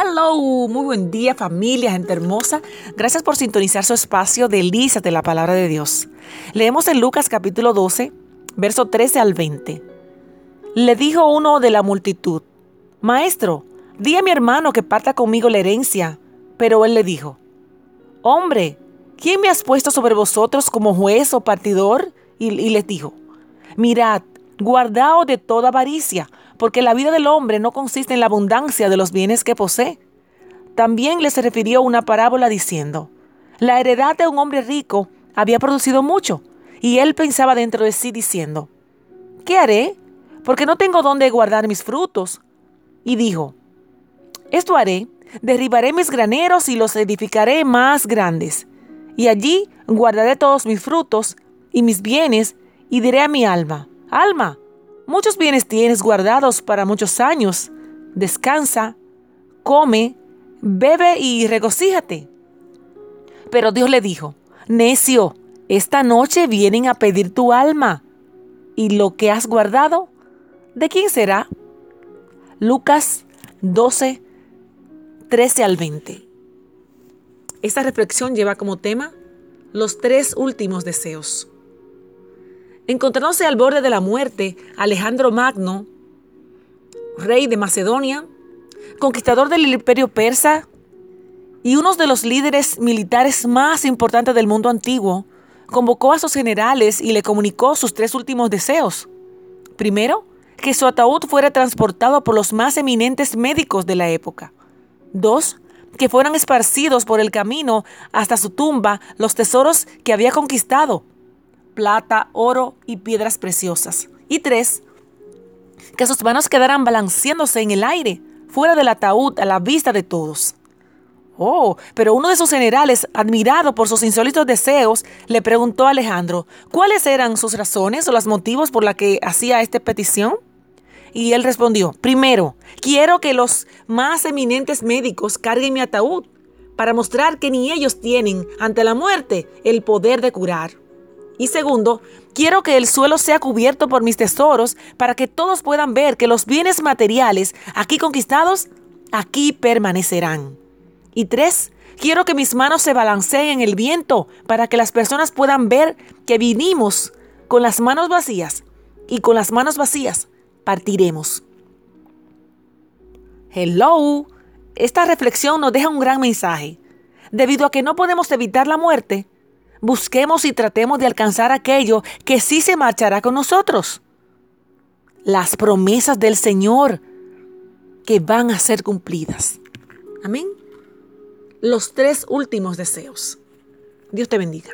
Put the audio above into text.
Hello, muy buen día familia, gente hermosa. Gracias por sintonizar su espacio de la palabra de Dios. Leemos en Lucas capítulo 12, verso 13 al 20. Le dijo uno de la multitud, Maestro, di a mi hermano que parta conmigo la herencia. Pero él le dijo, Hombre, ¿quién me has puesto sobre vosotros como juez o partidor? Y, y les dijo, Mirad, guardaos de toda avaricia porque la vida del hombre no consiste en la abundancia de los bienes que posee. También les refirió una parábola diciendo, la heredad de un hombre rico había producido mucho, y él pensaba dentro de sí diciendo, ¿qué haré? Porque no tengo dónde guardar mis frutos. Y dijo, esto haré, derribaré mis graneros y los edificaré más grandes, y allí guardaré todos mis frutos y mis bienes, y diré a mi alma, alma, Muchos bienes tienes guardados para muchos años. Descansa, come, bebe y regocíjate. Pero Dios le dijo, necio, esta noche vienen a pedir tu alma. ¿Y lo que has guardado? ¿De quién será? Lucas 12, 13 al 20. Esta reflexión lleva como tema los tres últimos deseos. Encontrándose al borde de la muerte, Alejandro Magno, rey de Macedonia, conquistador del imperio persa y uno de los líderes militares más importantes del mundo antiguo, convocó a sus generales y le comunicó sus tres últimos deseos. Primero, que su ataúd fuera transportado por los más eminentes médicos de la época. Dos, que fueran esparcidos por el camino hasta su tumba los tesoros que había conquistado plata, oro y piedras preciosas. Y tres, que sus manos quedaran balanceándose en el aire, fuera del ataúd, a la vista de todos. Oh, pero uno de sus generales, admirado por sus insólitos deseos, le preguntó a Alejandro cuáles eran sus razones o los motivos por los que hacía esta petición. Y él respondió, primero, quiero que los más eminentes médicos carguen mi ataúd para mostrar que ni ellos tienen ante la muerte el poder de curar. Y segundo, quiero que el suelo sea cubierto por mis tesoros para que todos puedan ver que los bienes materiales aquí conquistados, aquí permanecerán. Y tres, quiero que mis manos se balanceen en el viento para que las personas puedan ver que vinimos con las manos vacías y con las manos vacías partiremos. Hello, esta reflexión nos deja un gran mensaje. Debido a que no podemos evitar la muerte, busquemos y tratemos de alcanzar aquello que sí se marchará con nosotros. Las promesas del Señor que van a ser cumplidas. Amén. Los tres últimos deseos. Dios te bendiga.